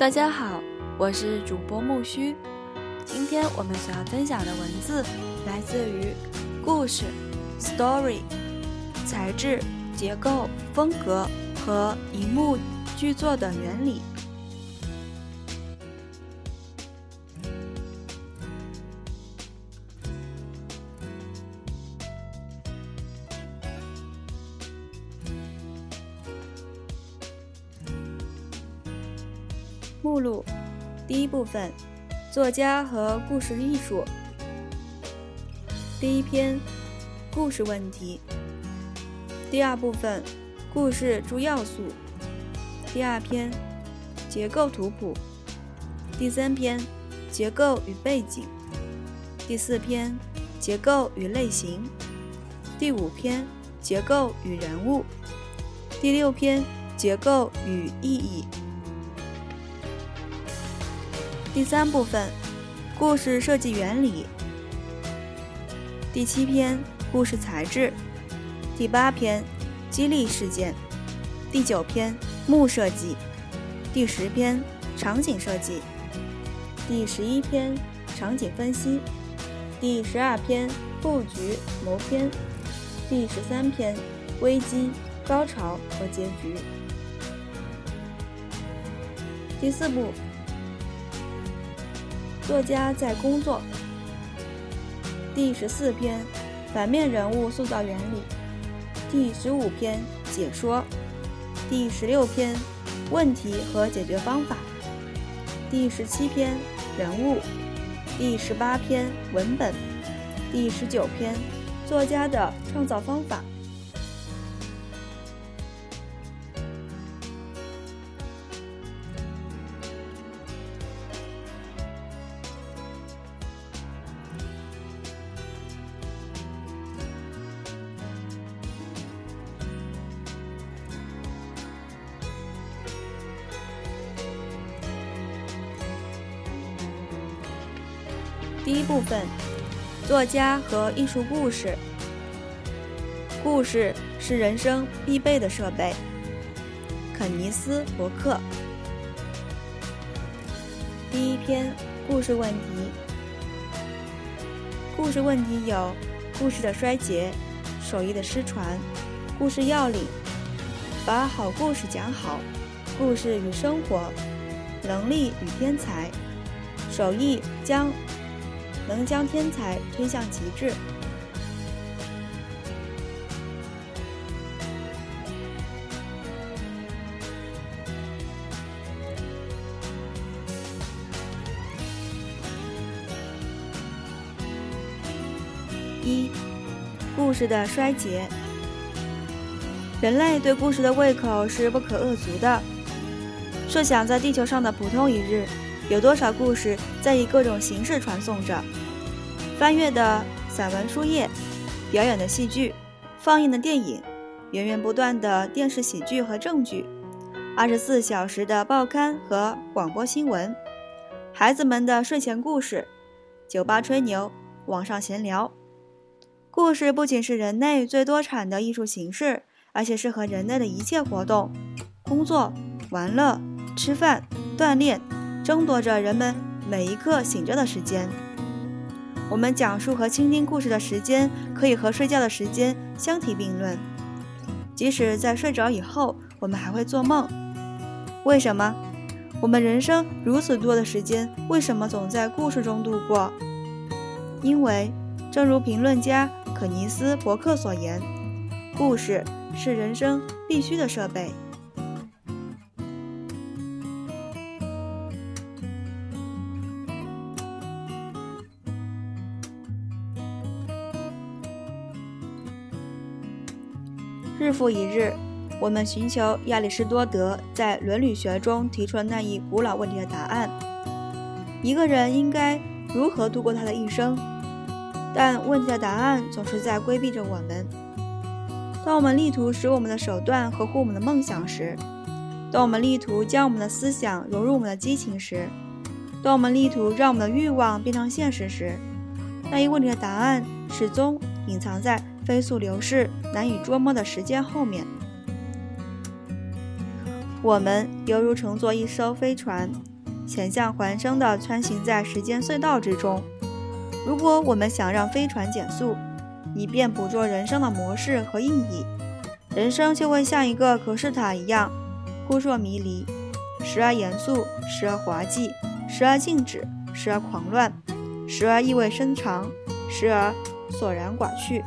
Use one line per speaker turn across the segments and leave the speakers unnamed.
大家好，我是主播木须。今天我们所要分享的文字来自于故事 （story）、材质、结构、风格和荧幕剧作的原理。目录：第一部分，作家和故事艺术。第一篇，故事问题。第二部分，故事诸要素。第二篇，结构图谱。第三篇，结构与背景。第四篇，结构与类型。第五篇，结构与人物。第六篇，结构与意义。第三部分，故事设计原理。第七篇，故事材质。第八篇，激励事件。第九篇，幕设计。第十篇，场景设计。第十一篇，场景分析。第十二篇，布局谋篇。第十三篇，危机、高潮和结局。第四步。作家在工作。第十四篇，反面人物塑造原理。第十五篇，解说。第十六篇，问题和解决方法。第十七篇，人物。第十八篇，文本。第十九篇，作家的创造方法。第一部分，作家和艺术故事。故事是人生必备的设备。肯尼斯·伯克。第一篇故事问题。故事问题有：故事的衰竭、手艺的失传、故事要领、把好故事讲好、故事与生活、能力与天才、手艺将。能将天才推向极致。一、故事的衰竭。人类对故事的胃口是不可遏足的。设想在地球上的普通一日。有多少故事在以各种形式传送着？翻阅的散文书页，表演的戏剧，放映的电影，源源不断的电视喜剧和正剧，二十四小时的报刊和广播新闻，孩子们的睡前故事，酒吧吹牛，网上闲聊。故事不仅是人类最多产的艺术形式，而且适合人类的一切活动：工作、玩乐、吃饭、锻炼。争夺着人们每一刻醒着的时间。我们讲述和倾听故事的时间，可以和睡觉的时间相提并论。即使在睡着以后，我们还会做梦。为什么？我们人生如此多的时间，为什么总在故事中度过？因为，正如评论家可尼斯·伯克所言，故事是人生必须的设备。日复一日，我们寻求亚里士多德在《伦理学》中提出的那一古老问题的答案：一个人应该如何度过他的一生？但问题的答案总是在规避着我们。当我们力图使我们的手段合乎我们的梦想时，当我们力图将我们的思想融入我们的激情时，当我们力图让我们的欲望变成现实时，那一问题的答案始终隐藏在。飞速流逝、难以捉摸的时间后面，我们犹如乘坐一艘飞船，险象环生地穿行在时间隧道之中。如果我们想让飞船减速，以便捕捉人生的模式和意义，人生就会像一个可视塔一样扑朔迷离，时而严肃，时而滑稽，时而静止，时而狂乱，时而意味深长，时而索然寡趣。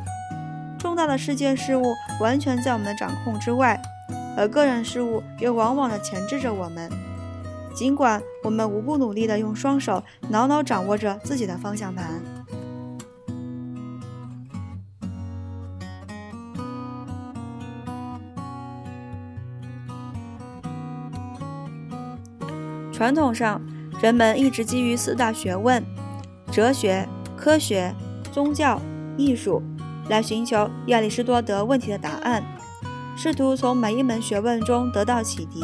重大的世界事物完全在我们的掌控之外。而个人事物又往往的钳制着我们，尽管我们无不努力的用双手牢牢掌握着自己的方向盘。传统上，人们一直基于四大学问——哲学、科学、宗教、艺术，来寻求亚里士多德问题的答案。试图从每一门学问中得到启迪，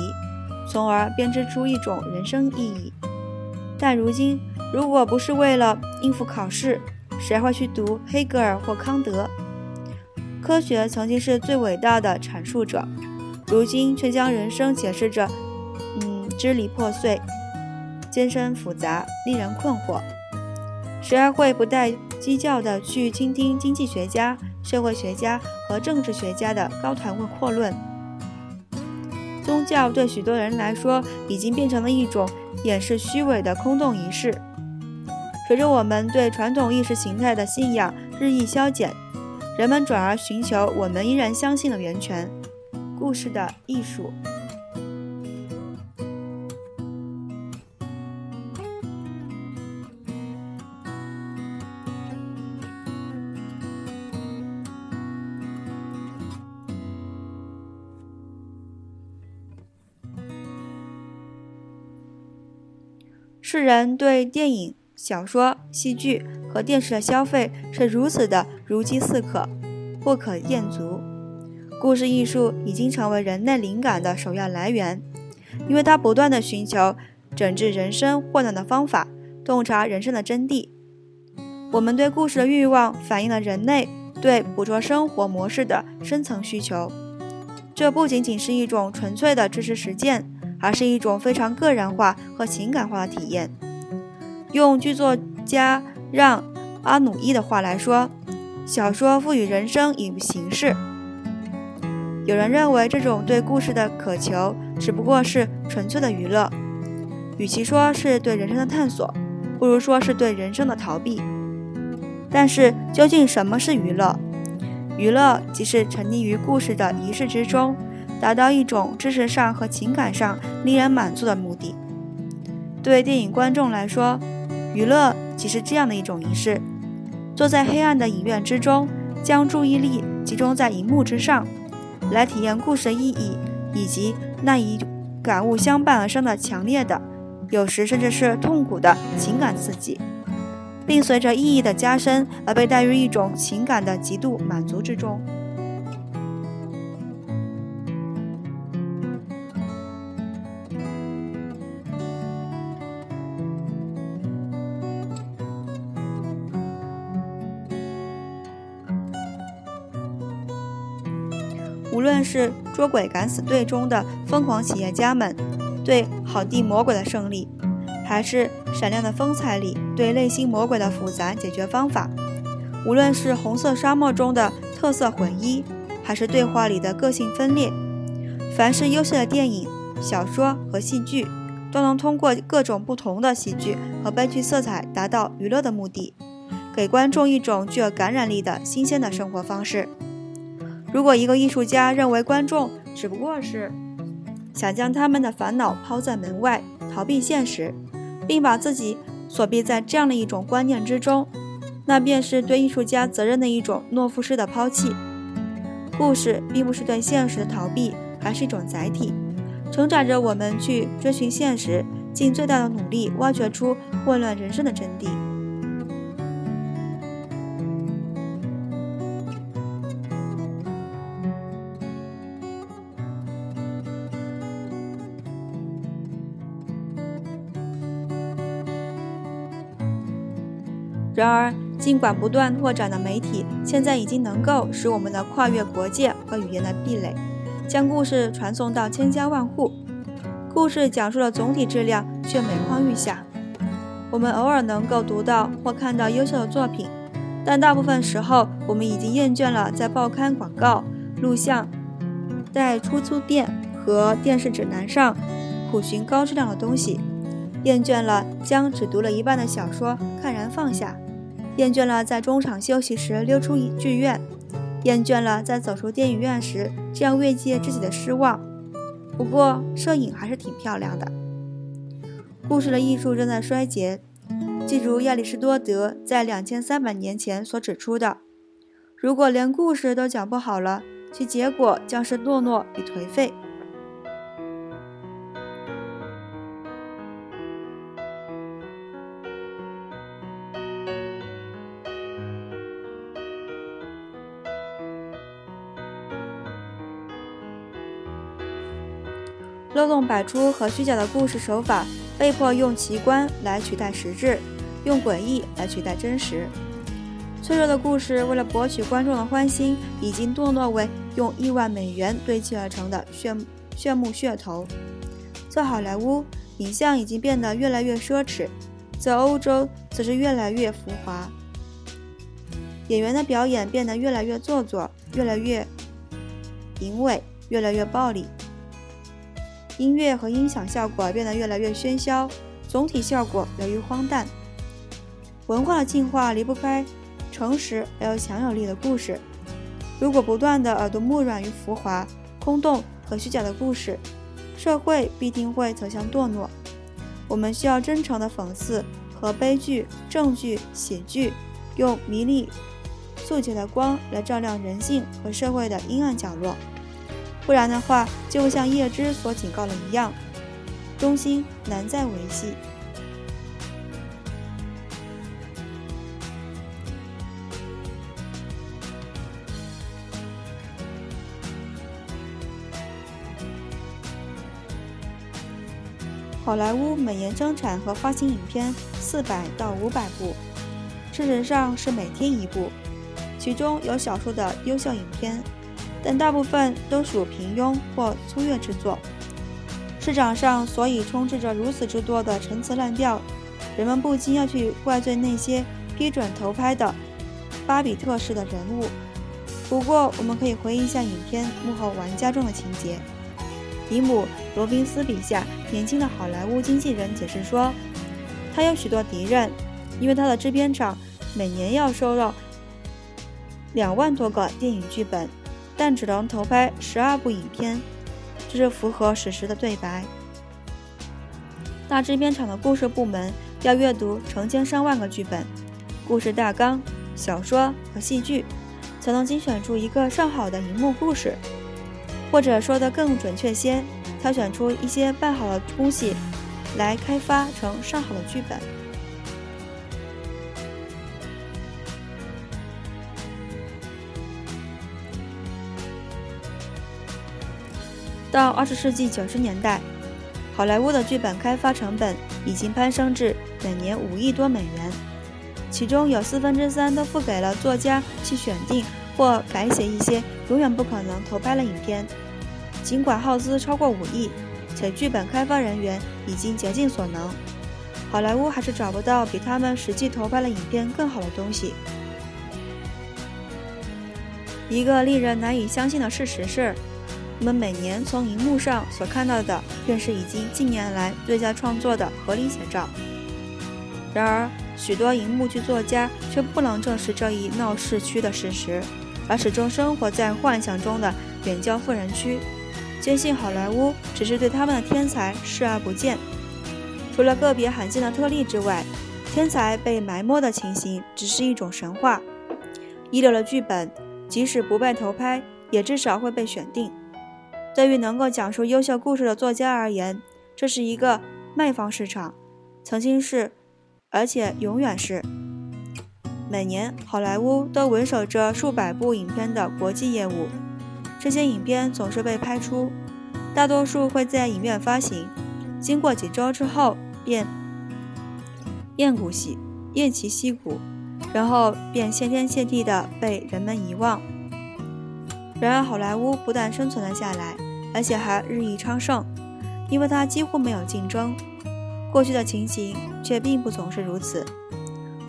从而编织出一种人生意义。但如今，如果不是为了应付考试，谁会去读黑格尔或康德？科学曾经是最伟大的阐述者，如今却将人生解释着，嗯，支离破碎、艰深复杂，令人困惑。谁还会不带讥教地去倾听经济学家？社会学家和政治学家的高谈阔论，宗教对许多人来说已经变成了一种掩饰虚伪的空洞仪式。随着我们对传统意识形态的信仰日益消减，人们转而寻求我们依然相信的源泉——故事的艺术。世人对电影、小说、戏剧和电视的消费是如此的如饥似渴，不可厌足。故事艺术已经成为人类灵感的首要来源，因为它不断的寻求整治人生混乱的方法，洞察人生的真谛。我们对故事的欲望反映了人类对捕捉生活模式的深层需求。这不仅仅是一种纯粹的知识实践。而是一种非常个人化和情感化的体验。用剧作家让·阿努伊的话来说，小说赋予人生以形式。有人认为这种对故事的渴求只不过是纯粹的娱乐，与其说是对人生的探索，不如说是对人生的逃避。但是，究竟什么是娱乐？娱乐即是沉溺于故事的仪式之中。达到一种知识上和情感上令人满足的目的。对电影观众来说，娱乐即是这样的一种仪式：坐在黑暗的影院之中，将注意力集中在荧幕之上，来体验故事的意义，以及那一感悟相伴而生的强烈的，有时甚至是痛苦的情感刺激，并随着意义的加深而被带入一种情感的极度满足之中。是捉鬼敢死队中的疯狂企业家们对好地魔鬼的胜利，还是闪亮的风采里对内心魔鬼的复杂解决方法；无论是红色沙漠中的特色混一，还是对话里的个性分裂，凡是优秀的电影、小说和戏剧，都能通过各种不同的喜剧和悲剧色彩达到娱乐的目的，给观众一种具有感染力的新鲜的生活方式。如果一个艺术家认为观众只不过是想将他们的烦恼抛在门外，逃避现实，并把自己锁闭在这样的一种观念之中，那便是对艺术家责任的一种懦夫式的抛弃。故事并不是对现实的逃避，还是一种载体，承载着我们去追寻现实，尽最大的努力挖掘出混乱人生的真谛。然而，尽管不断拓展的媒体现在已经能够使我们的跨越国界和语言的壁垒，将故事传送到千家万户，故事讲述的总体质量却每况愈下。我们偶尔能够读到或看到优秀的作品，但大部分时候，我们已经厌倦了在报刊广告、录像带出租店和电视指南上苦寻高质量的东西，厌倦了将只读了一半的小说看然放下，厌倦了在中场休息时溜出剧院，厌倦了在走出电影院时这样越界自己的失望。不过，摄影还是挺漂亮的。故事的艺术正在衰竭，记住亚里士多德在两千三百年前所指出的：如果连故事都讲不好了，其结果将是懦弱与颓废。漏洞百出和虚假的故事手法。被迫用奇观来取代实质，用诡异来取代真实。脆弱的故事为了博取观众的欢心，已经堕落为用亿万美元堆砌而成的炫炫目噱头。在好莱坞，影像已经变得越来越奢侈；在欧洲，则是越来越浮华。演员的表演变得越来越做作，越来越淫秽，越来越暴力。音乐和音响效果变得越来越喧嚣，总体效果流于荒诞。文化的进化离不开诚实而又强有力的故事。如果不断的耳朵目软于浮华、空洞和虚假的故事，社会必定会走向堕落。我们需要真诚的讽刺和悲剧、正剧、喜剧，用迷离、素洁的光来照亮人性和社会的阴暗角落。不然的话，就会像叶芝所警告的一样，中心难再维系。好莱坞每年生产和发行影片四百到五百部，事实上是每天一部，其中有少数的优秀影片。但大部分都属平庸或粗略之作。市场上所以充斥着如此之多的陈词滥调，人们不禁要去怪罪那些批准投拍的巴比特式的人物。不过，我们可以回忆一下影片幕后玩家中的情节。姨母罗宾斯笔下年轻的好莱坞经纪人解释说，他有许多敌人，因为他的制片厂每年要收到两万多个电影剧本。但只能投拍十二部影片，这是符合史实的对白。大制片厂的故事部门要阅读成千上万个剧本、故事大纲、小说和戏剧，才能精选出一个上好的荧幕故事，或者说的更准确些，挑选出一些半好的东西来开发成上好的剧本。到二十世纪九十年代，好莱坞的剧本开发成本已经攀升至每年五亿多美元，其中有四分之三都付给了作家去选定或改写一些永远不可能投拍的影片。尽管耗资超过五亿，且剧本开发人员已经竭尽所能，好莱坞还是找不到比他们实际投拍的影片更好的东西。一个令人难以相信的事实是。我们每年从荧幕上所看到的，便是已经近年来最佳创作的合理写照。然而，许多荧幕剧作家却不能正视这一闹市区的事实，而始终生活在幻想中的远郊富人区，坚信好莱坞只是对他们的天才视而不见。除了个别罕见的特例之外，天才被埋没的情形只是一种神话。一流的剧本，即使不被投拍，也至少会被选定。对于能够讲述优秀故事的作家而言，这是一个卖方市场，曾经是，而且永远是。每年，好莱坞都稳守着数百部影片的国际业务，这些影片总是被拍出，大多数会在影院发行，经过几周之后便偃骨息偃旗息鼓，然后便谢天谢地地被人们遗忘。然而，好莱坞不但生存了下来，而且还日益昌盛。因为它几乎没有竞争。过去的情形却并不总是如此。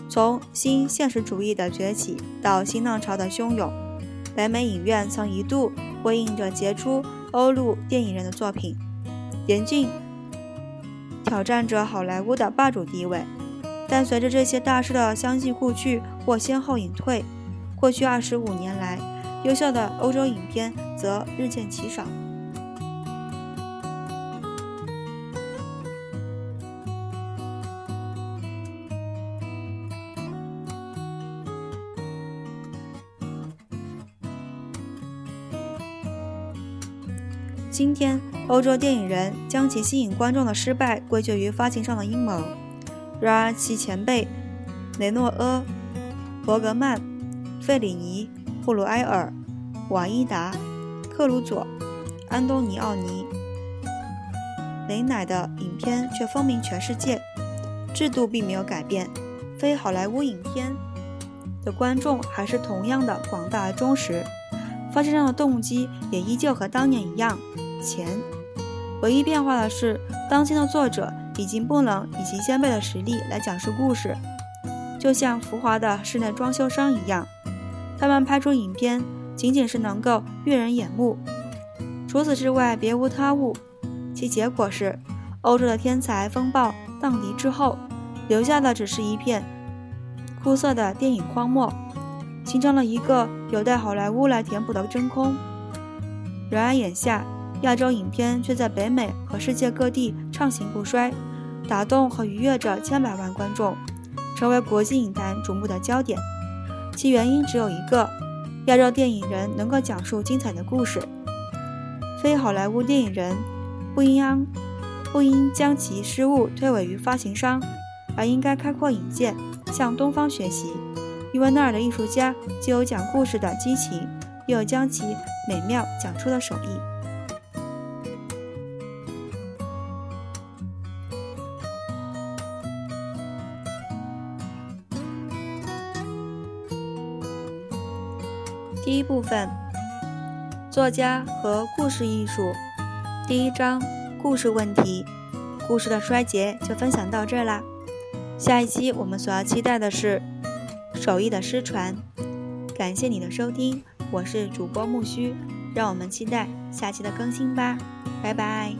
从新现实主义的崛起到新浪潮的汹涌，北美影院曾一度辉映着杰出欧陆电影人的作品，严峻挑战着好莱坞的霸主地位。但随着这些大师的相继故去或先后隐退，过去二十五年来，优秀的欧洲影片则日渐稀少。今天，欧洲电影人将其吸引观众的失败归咎于发行上的阴谋。然而，其前辈雷诺阿、伯格曼、费里尼、布鲁埃尔、瓦伊达、克鲁佐、安东尼奥尼、雷乃的影片却风靡全世界。制度并没有改变，非好莱坞影片的观众还是同样的广大而忠实。发行上的动机也依旧和当年一样。钱，唯一变化的是，当今的作者已经不能以其先辈的实力来讲述故事，就像浮华的室内装修商一样，他们拍出影片仅仅是能够悦人眼目，除此之外别无他物。其结果是，欧洲的天才风暴荡涤之后，留下的只是一片枯涩的电影荒漠，形成了一个有待好莱坞来填补的真空。然而眼下。亚洲影片却在北美和世界各地畅行不衰，打动和愉悦着千百万观众，成为国际影坛瞩目的焦点。其原因只有一个：要让电影人能够讲述精彩的故事。非好莱坞电影人不应不应将其失误推诿于发行商，而应该开阔眼界，向东方学习，因为那儿的艺术家既有讲故事的激情，又有将其美妙讲出的手艺。部分：作家和故事艺术。第一章：故事问题。故事的衰竭就分享到这啦。下一期我们所要期待的是手艺的失传。感谢你的收听，我是主播木须，让我们期待下期的更新吧。拜拜。